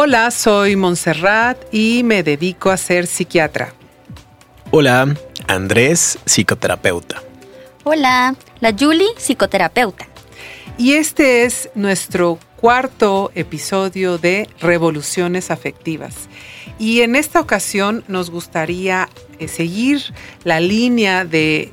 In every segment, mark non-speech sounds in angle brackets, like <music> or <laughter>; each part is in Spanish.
Hola, soy Montserrat y me dedico a ser psiquiatra. Hola, Andrés, psicoterapeuta. Hola, la Julie, psicoterapeuta. Y este es nuestro cuarto episodio de Revoluciones Afectivas. Y en esta ocasión nos gustaría eh, seguir la línea de,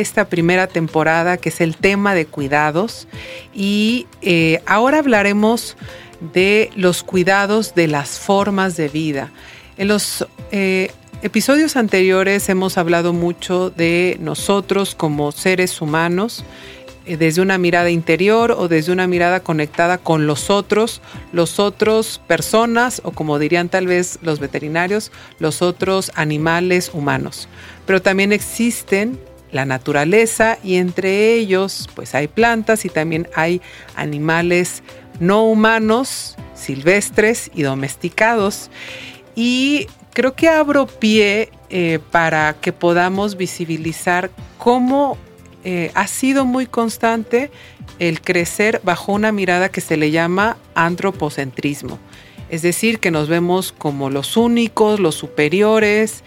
esta primera temporada, que es el tema de cuidados. Y eh, ahora hablaremos de los cuidados de las formas de vida. En los eh, episodios anteriores hemos hablado mucho de nosotros como seres humanos, eh, desde una mirada interior o desde una mirada conectada con los otros, los otros personas o como dirían tal vez los veterinarios, los otros animales humanos. Pero también existen la naturaleza y entre ellos pues hay plantas y también hay animales no humanos, silvestres y domesticados. Y creo que abro pie eh, para que podamos visibilizar cómo eh, ha sido muy constante el crecer bajo una mirada que se le llama antropocentrismo. Es decir, que nos vemos como los únicos, los superiores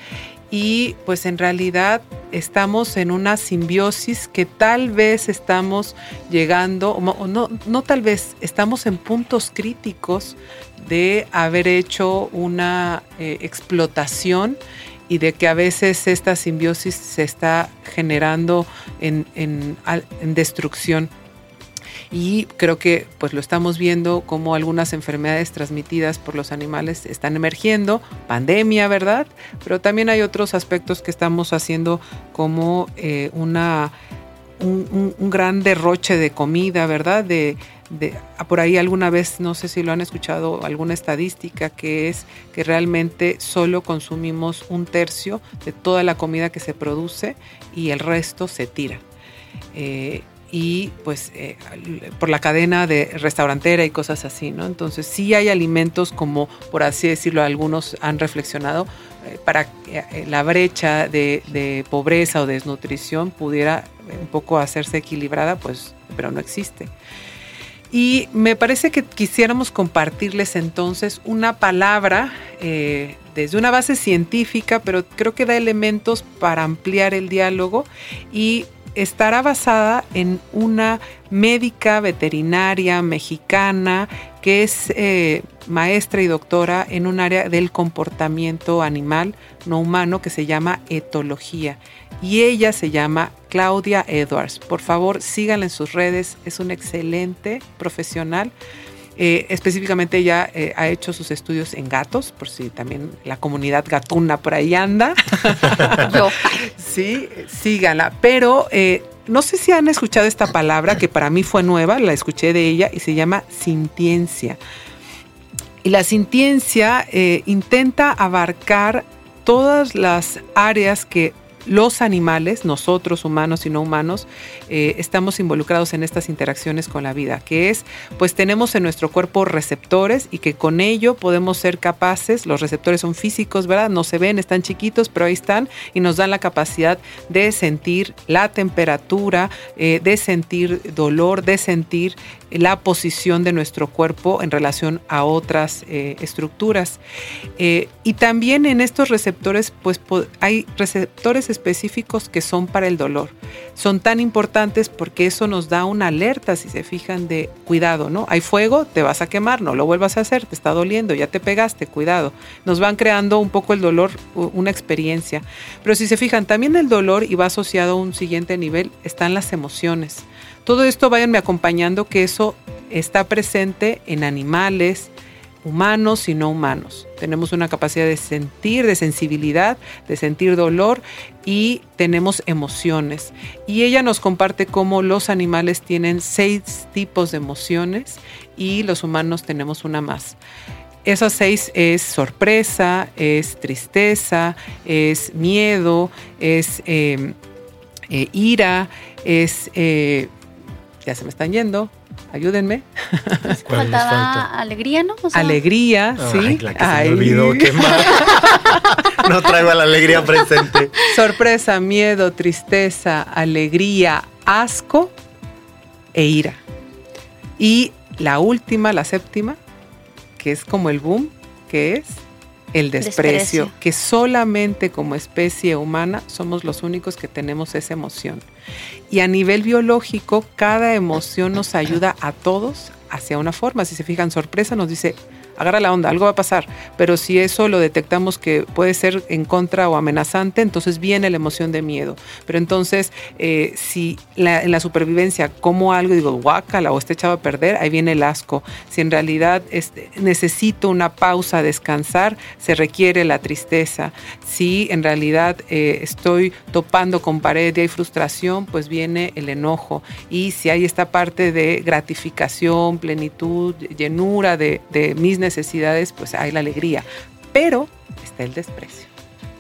y pues en realidad estamos en una simbiosis que tal vez estamos llegando, o no, no tal vez, estamos en puntos críticos de haber hecho una eh, explotación y de que a veces esta simbiosis se está generando en, en, en destrucción y creo que pues lo estamos viendo como algunas enfermedades transmitidas por los animales están emergiendo, pandemia, ¿verdad? Pero también hay otros aspectos que estamos haciendo como eh, una, un, gran derroche de comida, ¿verdad? De, de, por ahí alguna vez, no sé si lo han escuchado, alguna estadística que es que realmente solo consumimos un tercio de toda la comida que se produce y el resto se tira. Eh, y pues eh, por la cadena de restaurantera y cosas así, ¿no? Entonces sí hay alimentos como, por así decirlo, algunos han reflexionado eh, para que eh, la brecha de, pobreza o desnutrición pudiera un poco hacerse equilibrada, pues, pero no existe. Y me parece que quisiéramos compartirles entonces una palabra desde una base científica, pero creo que da elementos para ampliar el diálogo y estará basada en una médica veterinaria mexicana que es eh, maestra y doctora en un área del comportamiento animal no humano que se llama etología. Y ella se llama Claudia Edwards. Por favor, síganla en sus redes. Es una excelente profesional. Eh, específicamente ella eh, ha hecho sus estudios en gatos, por si también la comunidad gatuna por ahí anda. <laughs> Yo. sí, síganla. Pero eh, no sé si han escuchado esta palabra que para mí fue nueva, la escuché de ella y se llama sintiencia. Y la sintiencia intenta abarcar todas las áreas que los animales, nosotros humanos y no humanos, eh, estamos involucrados en estas interacciones con la vida, que es, pues tenemos en nuestro cuerpo receptores y que con ello podemos ser capaces, los receptores son físicos, ¿verdad? No se ven, están chiquitos, pero ahí están y nos dan la capacidad de sentir la temperatura, eh, de sentir dolor, de sentir la posición de nuestro cuerpo en relación a otras eh, estructuras. Y también en estos receptores, pues hay receptores específicos que son para el dolor. Son tan importantes porque eso nos da una alerta, si se fijan, de cuidado, ¿no? Hay fuego, te vas a quemar, no lo vuelvas a hacer, te está doliendo, ya te pegaste, cuidado. Nos van creando un poco el dolor, una experiencia. Pero si se fijan, también el dolor y va asociado a un siguiente nivel, están las emociones. Todo esto váyanme acompañando que eso está presente en animales, humanos y no humanos. Tenemos una capacidad de sentir, de sensibilidad, de sentir dolor y tenemos emociones. Y ella nos comparte cómo los animales tienen seis tipos de emociones y los humanos tenemos una más. Esas seis es sorpresa, es tristeza, es miedo, es eh, eh, ira, es eh, ya se me están yendo, ayúdenme. <laughs> Faltaba alegría, ¿no? alegría, sí. La que se me olvidó, qué <laughs> mal. no traigo la alegría presente. Sorpresa, miedo, tristeza, alegría, asco e ira. Y la última, la séptima, que es como el boom, que es el desprecio, que solamente como especie humana somos los únicos que tenemos esa emoción. Y a nivel biológico, cada emoción nos ayuda a todos hacia una forma. Si se fijan, sorpresa nos dice, agarra la onda, algo va a pasar. Pero si eso lo detectamos que puede ser en contra o amenazante, entonces viene la emoción de miedo. Pero entonces, eh, si en la supervivencia como algo, digo, guácala o está echado a perder, ahí viene el asco. Si en realidad este, necesito una pausa, descansar, se requiere la tristeza. Si en realidad eh, estoy topando con pared y hay frustración, pues viene el enojo. Y si hay esta parte de gratificación, plenitud, llenura de, de mis necesidades, pues hay la alegría, pero está el desprecio.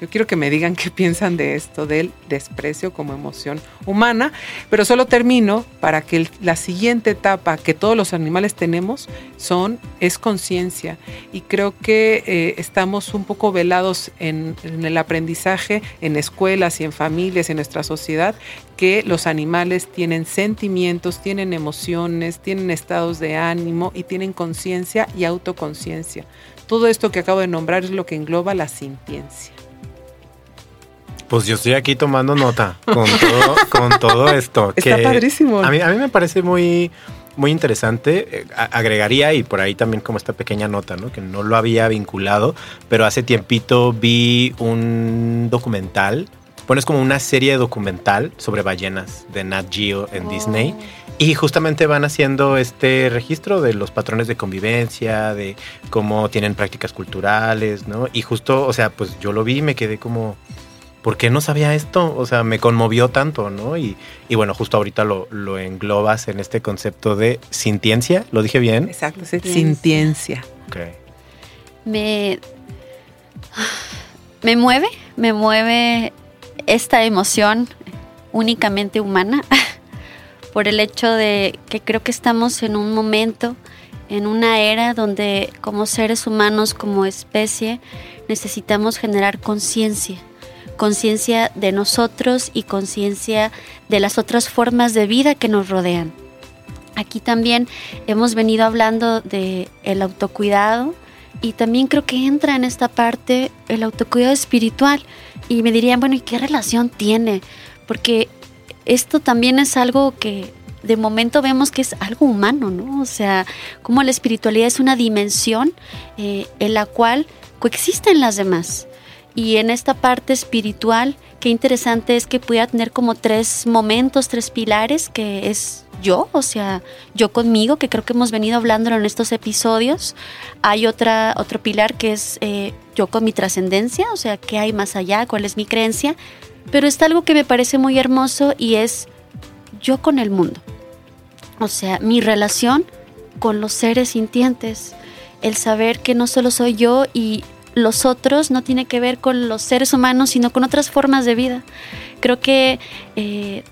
Yo quiero que me digan qué piensan de esto, del desprecio como emoción humana, pero solo termino para que la siguiente etapa que todos los animales tenemos son, es conciencia. Y creo que eh, estamos un poco velados en, en el aprendizaje en escuelas y en familias, en nuestra sociedad, que los animales tienen sentimientos, tienen emociones, tienen estados de ánimo y tienen conciencia y autoconciencia. Todo esto que acabo de nombrar es lo que engloba la sintiencia. Pues yo estoy aquí tomando nota con todo, con todo esto. Está padrísimo. A mí, a mí me parece muy, muy interesante. Eh, agregaría, y por ahí también como esta pequeña nota, ¿no? que no lo había vinculado, pero hace tiempito vi un documental. Bueno, es como una serie documental sobre ballenas de Nat Geo en Disney. Y justamente van haciendo este registro de los patrones de convivencia, de cómo tienen prácticas culturales, ¿no? Y justo, o sea, pues yo lo vi y me quedé como, ¿por qué no sabía esto? O sea, me conmovió tanto, ¿no? Y, bueno, justo ahorita lo, englobas en este concepto de sintiencia, ¿lo dije bien? Exacto, sintiencia. Ok. Me, me mueve, me mueve esta emoción únicamente humana <laughs> por el hecho de que creo que estamos en un momento, en una era donde como seres humanos, como especie, necesitamos generar conciencia conciencia de nosotros y conciencia de las otras formas de vida que nos rodean. Aquí también hemos venido hablando de el autocuidado y también creo que entra en esta parte el autocuidado espiritual y me dirían, bueno, ¿y qué relación tiene? Porque esto también es algo que de momento vemos que es algo humano, ¿no? O sea, como la espiritualidad es una dimensión eh, en la cual coexisten las demás. Y en esta parte espiritual, qué interesante es que pueda tener como tres momentos, tres pilares, que es yo, o sea, yo conmigo, que creo que hemos venido hablando en estos episodios. Hay otra, otro pilar que es eh, yo con mi trascendencia, o sea, qué hay más allá, cuál es mi creencia. Pero está algo que me parece muy hermoso y es yo con el mundo. O sea, mi relación con los seres sintientes. El saber que no solo soy yo y los otros no tiene que ver con los seres humanos, sino con otras formas de vida. Creo que eh,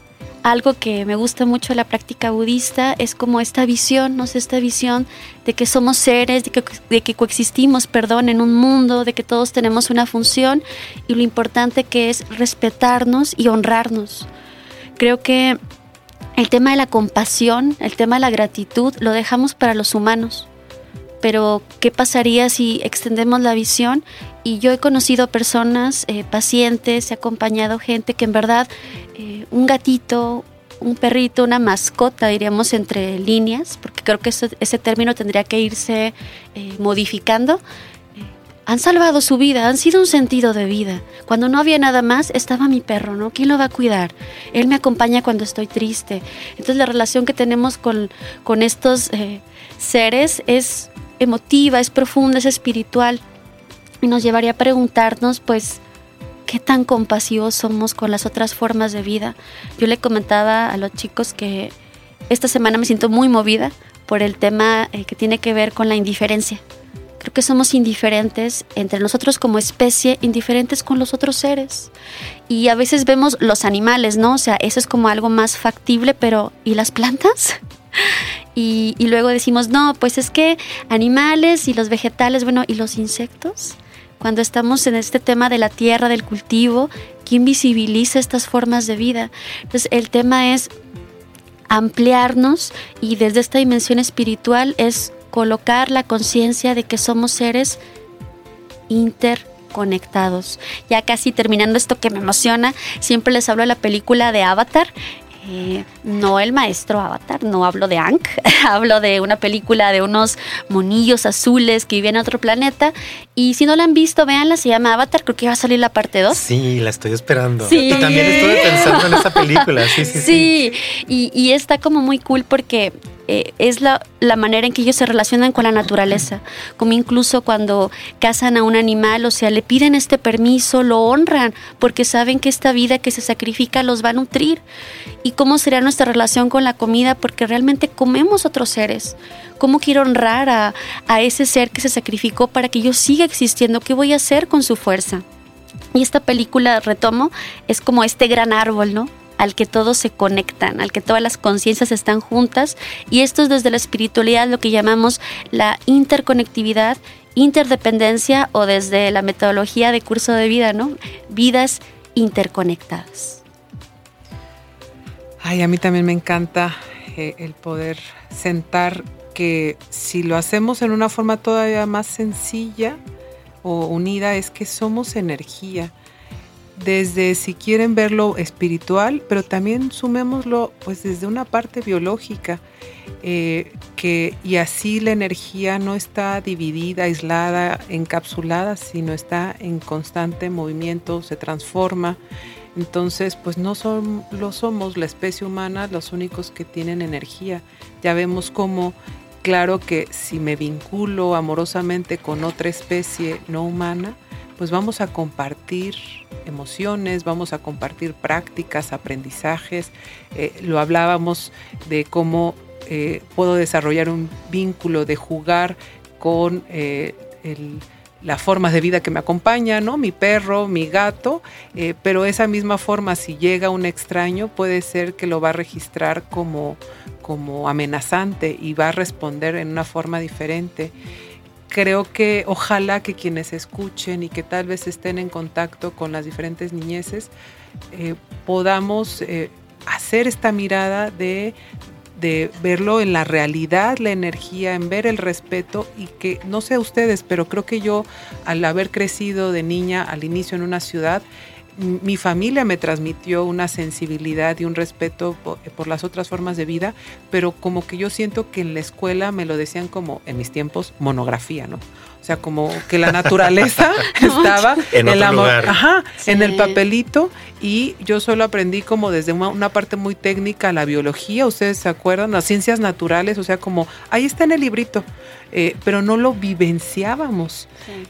algo que me gusta mucho de la práctica budista es como esta visión, ¿no? esta visión de que somos seres, de que, de que, coexistimos, perdón, en un mundo, de que todos tenemos una función y lo importante que es respetarnos y honrarnos. Creo que el tema de la compasión, el tema de la gratitud, lo dejamos para los humanos pero ¿qué pasaría si extendemos la visión? Y yo he conocido personas, eh, pacientes, he acompañado gente que en verdad eh, un gatito, un perrito, una mascota, diríamos entre líneas, porque creo que ese término tendría que irse eh, modificando, han salvado su vida, han sido un sentido de vida. Cuando no había nada más, estaba mi perro, ¿no? ¿Quién lo va a cuidar? Él me acompaña cuando estoy triste. Entonces la relación que tenemos con, con estos seres es emotiva, es profunda, es espiritual y nos llevaría a preguntarnos pues qué tan compasivos somos con las otras formas de vida. Yo le comentaba a los chicos que esta semana me siento muy movida por el tema eh, que tiene que ver con la indiferencia. Creo que somos indiferentes entre nosotros como especie, indiferentes con los otros seres. Y a veces vemos los animales, ¿no? O sea, eso es como algo más factible, pero ¿y las plantas? <laughs> Y, luego decimos, no, pues es que animales y los vegetales, bueno, ¿y los insectos? Cuando estamos en este tema de la tierra, del cultivo, ¿quién visibiliza estas formas de vida? Entonces el tema es ampliarnos y desde esta dimensión espiritual es colocar la conciencia de que somos seres interconectados. Ya casi terminando esto que me emociona, siempre les hablo de la película de Avatar. Eh, no el maestro Avatar, no hablo de Ankh, <laughs> hablo de una película de unos monillos azules que viven en otro planeta. Y si no la han visto, véanla, se llama Avatar, creo que va a salir la parte 2. Sí, la estoy esperando. Sí. Y también estuve pensando en esa película, sí, sí. Sí, Y, y está como muy cool porque eh, es la, manera en que ellos se relacionan con la naturaleza, como incluso cuando cazan a un animal, o sea, le piden este permiso, lo honran, porque saben que esta vida que se sacrifica los va a nutrir. ¿Y cómo será nuestra relación con la comida? Porque realmente comemos otros seres. ¿Cómo quiero honrar a, a ese ser que se sacrificó para que yo siga existiendo? ¿Qué voy a hacer con su fuerza? Y esta película, retomo, es como este gran árbol, ¿no? Al que todos se conectan, al que todas las conciencias están juntas. Y esto es desde la espiritualidad lo que llamamos la interconectividad, interdependencia o desde la metodología de curso de vida, ¿no? Vidas interconectadas. Ay, a mí también me encanta eh, el poder sentar que si lo hacemos en una forma todavía más sencilla o unida es que somos energía desde si quieren verlo espiritual, pero también sumémoslo pues desde una parte biológica, eh, que, y así la energía no está dividida, aislada, encapsulada, sino está en constante movimiento, se transforma. Entonces, pues no son, lo somos la especie humana los únicos que tienen energía. Ya vemos cómo, claro que si me vinculo amorosamente con otra especie no humana, pues vamos a compartir emociones, vamos a compartir prácticas, aprendizajes. Eh, lo hablábamos de cómo eh, puedo desarrollar un vínculo de jugar con eh, las formas de vida que me acompañan, ¿no? Mi perro, mi gato, pero esa misma forma, si llega un extraño, puede ser que lo va a registrar como, como amenazante y va a responder en una forma diferente creo que ojalá que quienes escuchen y que tal vez estén en contacto con las diferentes niñeces, eh, podamos eh, hacer esta mirada de, de verlo en la realidad, la energía, en ver el respeto y que, no sé ustedes, pero creo que yo al haber crecido de niña al inicio en una ciudad, mi familia me transmitió una sensibilidad y un respeto por, las otras formas de vida, pero como que yo siento que en la escuela me lo decían como en mis tiempos monografía, ¿no? O sea, como que la naturaleza <laughs> <laughs> estaba en el amor, ajá, en el papelito y yo solo aprendí como desde una, parte muy técnica la biología, ustedes se acuerdan, las ciencias naturales, o sea, como ahí está en el librito, eh, pero no lo vivenciábamos,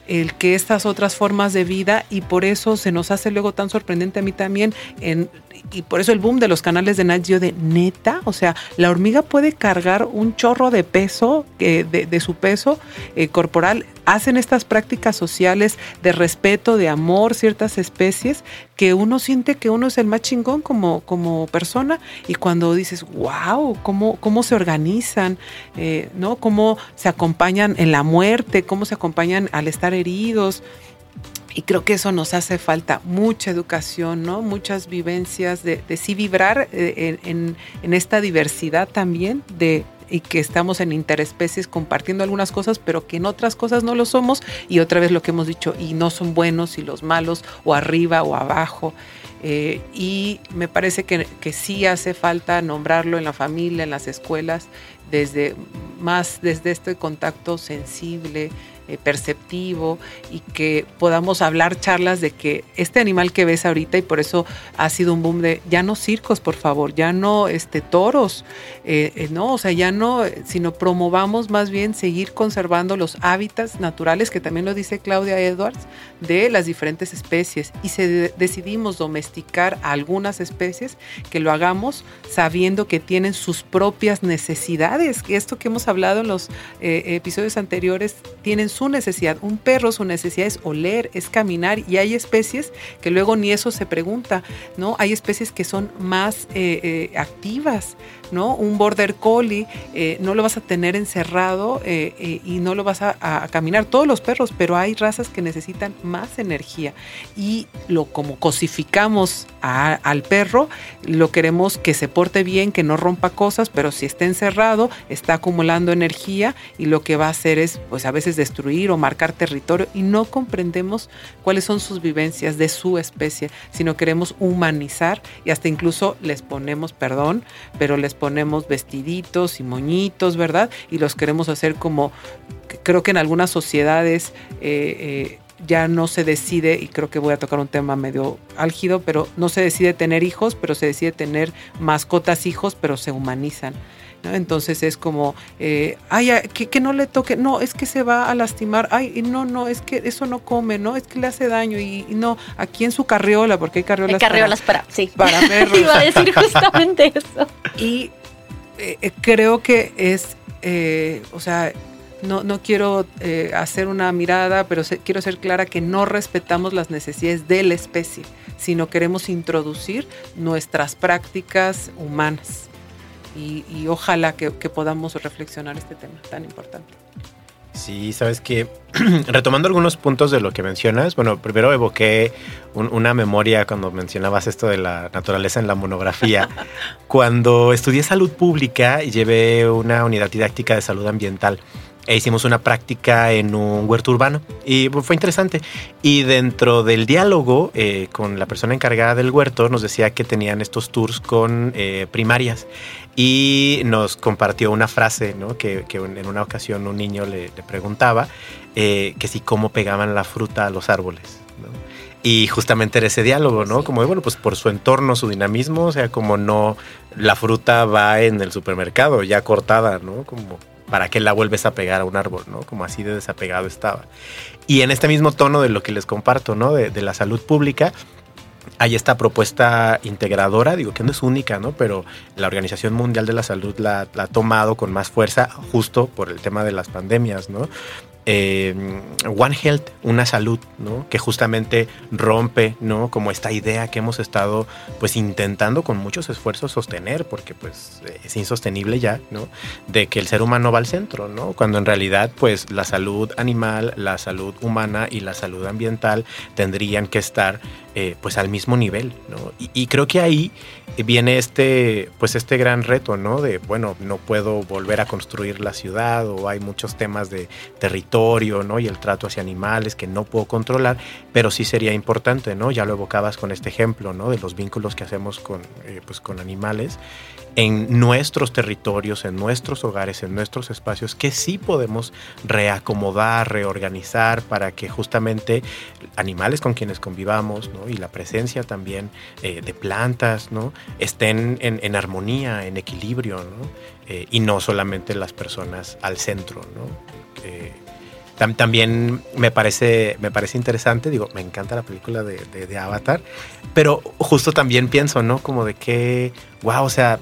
el que estas otras formas de vida y por eso se nos hace luego tan sorprendente a mí también en y por eso el boom de los canales de Nat de neta, o sea, la hormiga puede cargar un chorro de peso, eh, de, su peso eh, corporal. Hacen estas prácticas sociales de respeto, de amor, ciertas especies, que uno siente que uno es el más chingón como, como persona. Y cuando dices, wow, cómo, cómo se organizan, eh, ¿no? Cómo se acompañan en la muerte, cómo se acompañan al estar heridos. Y creo que eso nos hace falta mucha educación, ¿no? Muchas vivencias de, sí vibrar eh, en, esta diversidad también de y que estamos en interespecies compartiendo algunas cosas, pero que en otras cosas no lo somos. Y otra vez lo que hemos dicho, y no son buenos y los malos, o arriba o abajo. Eh, y me parece que, que, sí hace falta nombrarlo en la familia, en las escuelas, desde más desde este contacto sensible, eh, perceptivo y que podamos hablar charlas de que este animal que ves ahorita y por eso ha sido un boom de ya no circos, por favor, ya no este, toros, eh, eh, no, o sea, ya no, sino promovamos más bien seguir conservando los hábitats naturales, que también lo dice Claudia Edwards, de las diferentes especies. Y si decidimos domesticar algunas especies, que lo hagamos sabiendo que tienen sus propias necesidades, que esto que hemos hablado en los episodios anteriores, tienen necesidad. Un perro su necesidad es oler, es caminar y hay especies que luego ni eso se pregunta, ¿no? Hay especies que son más eh, eh, activas, ¿no? Un border collie eh, no lo vas a tener encerrado y no lo vas a, caminar. Todos los perros, pero hay razas que necesitan más energía y lo como cosificamos al perro, lo queremos que se porte bien, que no rompa cosas, pero si está encerrado, está acumulando energía y lo que va a hacer es, pues a veces destruir o marcar territorio y no comprendemos cuáles son sus vivencias de su especie, sino queremos humanizar y hasta incluso les ponemos, perdón, pero les ponemos vestiditos y moñitos, ¿verdad? Y los queremos hacer como, creo que en algunas sociedades eh, eh, ya no se decide, y creo que voy a tocar un tema medio álgido, pero no se decide tener hijos, pero se decide tener mascotas hijos, pero se humanizan. Entonces es como, eh, ay, que, no le toque, no, es que se va a lastimar, ay, no, no, es que eso no come, no, es que le hace daño y, no, aquí en su carriola, porque hay carriolas, hay carriolas para, sí. para <laughs> perros. Iba a decir justamente <laughs> eso. Y eh, creo que es, eh, o sea, no, no quiero eh, hacer una mirada, pero quiero ser clara que no respetamos las necesidades de la especie, sino queremos introducir nuestras prácticas humanas. Y, ojalá que, podamos reflexionar este tema tan importante. Sí, sabes que <clears throat> retomando algunos puntos de lo que mencionas, bueno, primero evoqué una memoria cuando mencionabas esto de la naturaleza en la monografía. <laughs> cuando estudié salud pública y llevé una unidad didáctica de salud ambiental e hicimos una práctica en un huerto urbano y fue interesante. Y dentro del diálogo eh, con la persona encargada del huerto nos decía que tenían estos tours con eh, primarias y nos compartió una frase ¿no? que, en una ocasión un niño le, preguntaba eh, que si cómo pegaban la fruta a los árboles. Y justamente era ese diálogo, ¿no? Como de, bueno, pues por su entorno, su dinamismo, o sea, como no, la fruta va en el supermercado ya cortada, ¿no? Como ¿para qué la vuelves a pegar a un árbol, ¿no? Como así de desapegado estaba. Y en este mismo tono de lo que les comparto, ¿no? De, la salud pública, hay esta propuesta integradora, digo que no es única, ¿no? Pero la Organización Mundial de la Salud la, la, ha tomado con más fuerza justo por el tema de las pandemias, ¿no? Eh, One Health, una salud, ¿no? Que justamente rompe, ¿no? Como esta idea que hemos estado, pues, intentando con muchos esfuerzos sostener, porque, pues, es insostenible ya, ¿no? De que el ser humano va al centro, ¿no? Cuando en realidad, pues, la salud animal, la salud humana y la salud ambiental tendrían que estar, eh, pues, al mismo nivel, ¿no? y creo que ahí viene este, pues este gran reto, ¿no? De, bueno, no puedo volver a construir la ciudad o hay muchos temas de territorio, ¿no? Y el trato hacia animales que no puedo controlar, pero sí sería importante, ¿no? Ya lo evocabas con este ejemplo, ¿no? De los vínculos que hacemos con, eh, pues con animales en nuestros territorios, en nuestros hogares, en nuestros espacios, que sí podemos reacomodar, reorganizar para que justamente animales con quienes convivamos y la presencia también eh, de plantas ¿no? estén en, armonía, en equilibrio ¿no? Eh, y no solamente las personas al centro. ¿no? También me parece, me parece interesante, digo, me encanta la película de, de Avatar, pero justo también pienso, ¿no? Como de que, wow, o sea,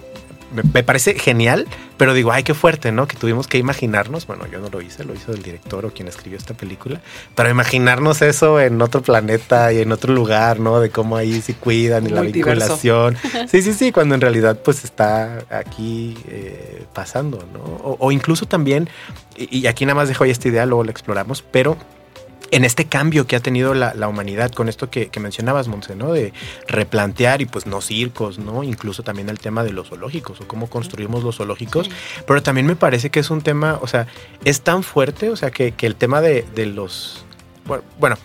me, parece genial, pero digo, ay, qué fuerte, ¿no? Que tuvimos que imaginarnos, bueno, yo no lo hice, lo hizo el director o quien escribió esta película, pero imaginarnos eso en otro planeta y en otro lugar, ¿no? De cómo ahí se cuidan y la vinculación. <laughs> Sí, sí, sí, cuando en realidad pues está aquí eh, pasando, ¿no? O, incluso también, y, y aquí nada más dejo ahí esta idea, luego la exploramos, pero en este cambio que ha tenido la, humanidad con esto que, mencionabas, Monse, ¿no? De replantear y pues no circos, ¿no? Incluso también el tema de los zoológicos o cómo construimos los zoológicos. Pero también me parece que es un tema, o sea, es tan fuerte, o sea, que, el tema de, los... Bueno,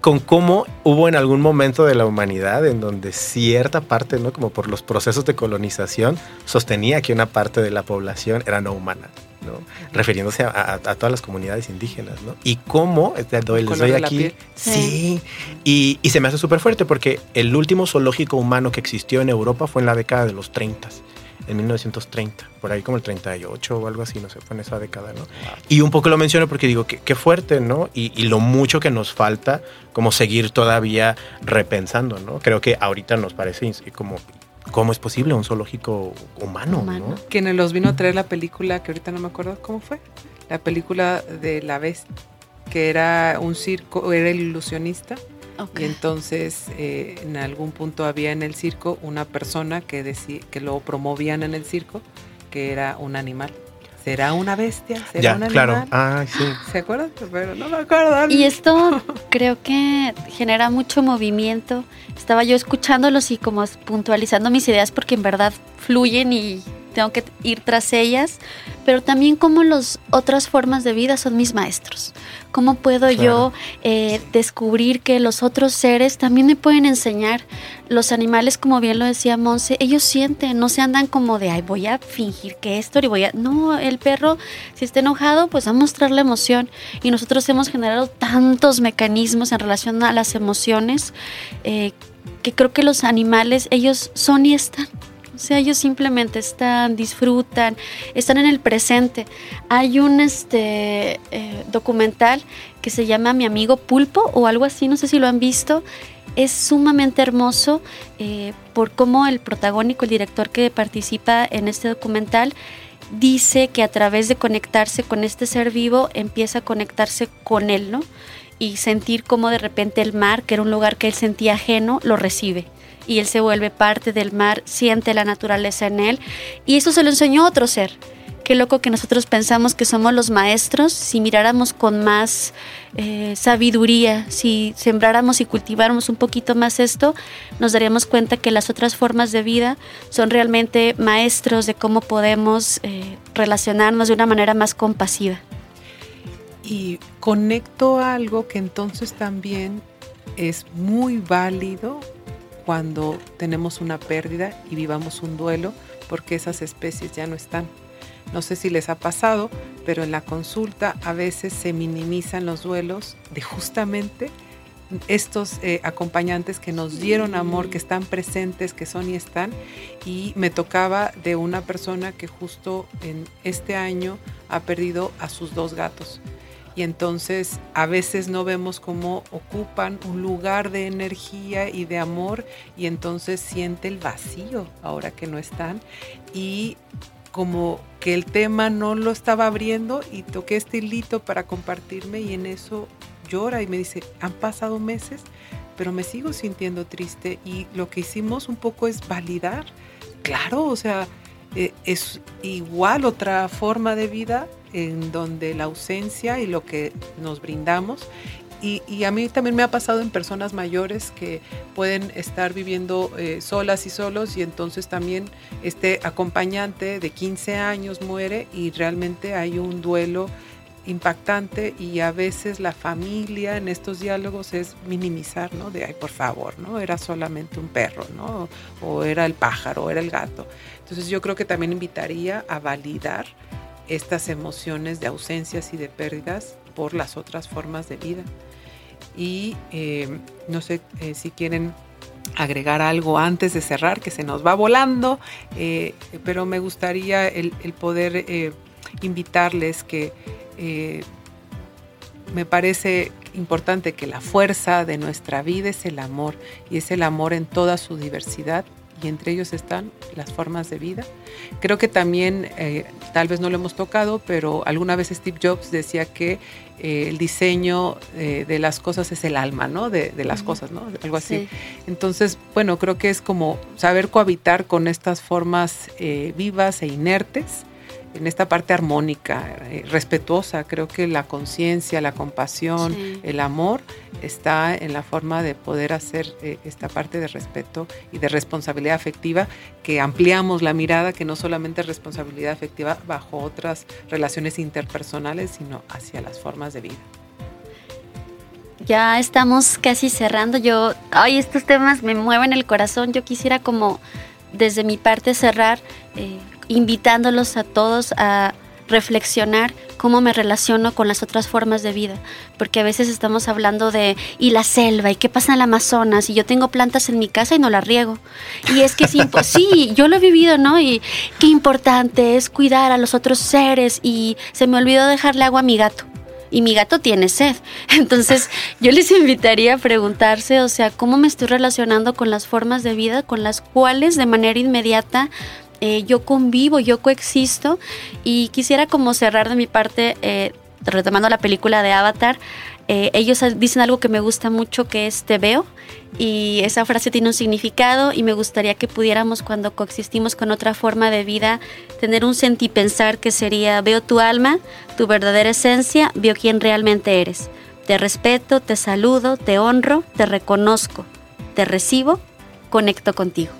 con cómo hubo en algún momento de la humanidad en donde cierta parte, ¿no? Como por los procesos de colonización, sostenía que una parte de la población era no humana refiriéndose a, todas las comunidades indígenas, ¿no? Y cómo, les doy aquí, sí, y, se me hace súper fuerte porque el último zoológico humano que existió en Europa fue en la década de los 30 en 1930, por ahí como el 38 o algo así, no sé, fue en esa década, ¿no? Y un poco lo menciono porque digo, qué, fuerte, ¿no? Y, y, lo mucho que nos falta como seguir todavía repensando, ¿no? Creo que ahorita nos parece como ¿Cómo es posible un zoológico humano? ¿no? Quien los vino a traer la película, que ahorita no me acuerdo cómo fue, la película de la bestia. que era un circo, era el ilusionista. Y entonces eh, en algún punto había en el circo una persona que, decía, que lo promovían en el circo, que era un animal. ¿Será una bestia? ¿Será ya, un animal? claro. Ah, sí. ¿Se acuerdan? Pero no me acuerdo. Y esto creo que genera mucho movimiento. Estaba yo escuchándolos y como puntualizando mis ideas porque en verdad fluyen y tengo que ir tras ellas, pero también como las otras formas de vida son mis maestros. ¿Cómo puedo yo eh, descubrir que los otros seres también me pueden enseñar? Los animales, como bien lo decía Monse, ellos sienten, no se andan como de, ay, voy a fingir que esto y voy a... No, el perro, si está enojado, pues va a mostrar la emoción. Y nosotros hemos generado tantos mecanismos en relación a las emociones eh, que creo que los animales, ellos son y están. Sea, ellos simplemente están, disfrutan, están en el presente. Hay un este, eh, documental que se llama Mi amigo Pulpo o algo así, no sé si lo han visto. Es sumamente hermoso eh, por cómo el protagónico, el director que participa en este documental, dice que a través de conectarse con este ser vivo empieza a conectarse con él, ¿no? Y sentir como de repente el mar, que era un lugar que él sentía ajeno, lo recibe y él se vuelve parte del mar, siente la naturaleza en él y eso se lo enseñó otro ser. Qué loco que nosotros pensamos que somos los maestros, si miráramos con más eh, sabiduría, si sembráramos y cultiváramos un poquito más esto, nos daríamos cuenta que las otras formas de vida son realmente maestros de cómo podemos eh, relacionarnos de una manera más compasiva. Y conecto algo que entonces también es muy válido cuando tenemos una pérdida y vivamos un duelo porque esas especies ya no están. No sé si les ha pasado, pero en la consulta a veces se minimizan los duelos de justamente estos eh, acompañantes que nos dieron amor, que están presentes, que son y están. Y me tocaba de una persona que justo en este año ha perdido a sus dos gatos y entonces a veces no vemos cómo ocupan un lugar de energía y de amor y entonces siente el vacío ahora que no están. Y como que el tema no lo estaba abriendo y toqué este hilito para compartirme y en eso llora y me dice, han pasado meses, pero me sigo sintiendo triste y lo que hicimos un poco es validar, claro, o sea, eh, es igual otra forma de vida en donde la ausencia y lo que nos brindamos. Y, a mí también me ha pasado en personas mayores que pueden estar viviendo eh, solas y solos y entonces también este acompañante de 15 años muere y realmente hay un duelo impactante y a veces la familia en estos diálogos es minimizar, ¿no? De, ay, por favor, ¿no? Era solamente un perro, ¿no? O era el pájaro, o era el gato. Entonces yo creo que también invitaría a validar estas emociones de ausencias y de pérdidas por las otras formas de vida. Y eh, no sé eh, si quieren agregar algo antes de cerrar, que se nos va volando, eh, pero me gustaría el, el poder invitarles que me parece importante que la fuerza de nuestra vida es el amor y es el amor en toda su diversidad y entre ellos están las formas de vida. Creo que también, eh, tal vez no lo hemos tocado, pero alguna vez Steve Jobs decía que eh, el diseño eh, de las cosas es el alma, ¿no? De, las cosas, ¿no? Algo así. Entonces, bueno, creo que es como saber cohabitar con estas formas vivas e inertes en esta parte armónica, eh, respetuosa. Creo que la conciencia, la compasión, el amor está en la forma de poder hacer eh, esta parte de respeto y de responsabilidad afectiva, que ampliamos la mirada, que no solamente es responsabilidad afectiva bajo otras relaciones interpersonales, sino hacia las formas de vida. Ya estamos casi cerrando. Yo, ay, estos temas me mueven el corazón. Yo quisiera como desde mi parte cerrar. Eh, invitándolos a todos a reflexionar cómo me relaciono con las otras formas de vida, porque a veces estamos hablando de y la selva y qué pasa en el Amazonas y yo tengo plantas en mi casa y no las riego. Y es que <laughs> sí, yo lo he vivido, ¿no? Y qué importante es cuidar a los otros seres y se me olvidó dejarle agua a mi gato. Y mi gato tiene sed. <laughs> Entonces, yo les invitaría a preguntarse, o sea, ¿cómo me estoy relacionando con las formas de vida con las cuales de manera inmediata eh, yo convivo, yo coexisto y quisiera como cerrar de mi parte eh, retomando la película de Avatar, eh, ellos dicen algo que me gusta mucho, que es te veo, y esa frase tiene un significado y me gustaría que pudiéramos cuando coexistimos con otra forma de vida tener un sentipensar que sería veo tu alma, tu verdadera esencia, veo quién realmente eres. Te respeto, te saludo, te honro, te reconozco, te recibo, conecto contigo.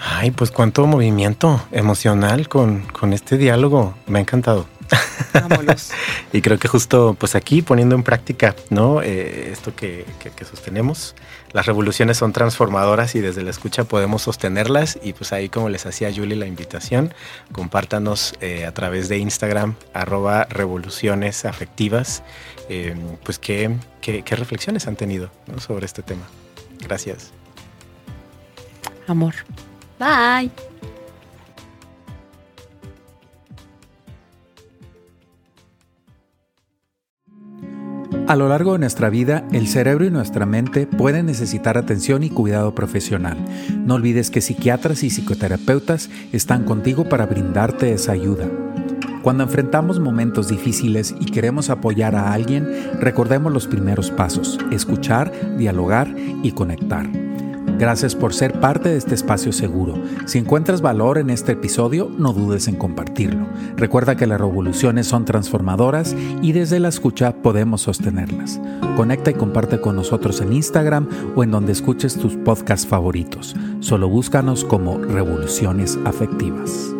Ay, pues cuánto movimiento emocional con, con este diálogo. Me ha encantado. <laughs> y creo que justo pues aquí poniendo en práctica, ¿no? Eh, esto que, sostenemos. Las revoluciones son transformadoras y desde la escucha podemos sostenerlas y pues ahí como les hacía Julie la invitación, compártanos eh, a través de Instagram arroba revoluciones afectivas, eh, pues qué, qué, reflexiones han tenido sobre este tema. Gracias. Amor. Bye. A lo largo de nuestra vida, el cerebro y nuestra mente pueden necesitar atención y cuidado profesional. No olvides que psiquiatras y psicoterapeutas están contigo para brindarte esa ayuda. Cuando enfrentamos momentos difíciles y queremos apoyar a alguien, recordemos los primeros pasos, escuchar, dialogar y conectar. Gracias por ser parte de este espacio seguro. Si encuentras valor en este episodio, no dudes en compartirlo. Recuerda que las revoluciones son transformadoras y desde la escucha podemos sostenerlas. Conecta y comparte con nosotros en Instagram o en donde escuches tus podcasts favoritos. Solo búscanos como Revoluciones Afectivas.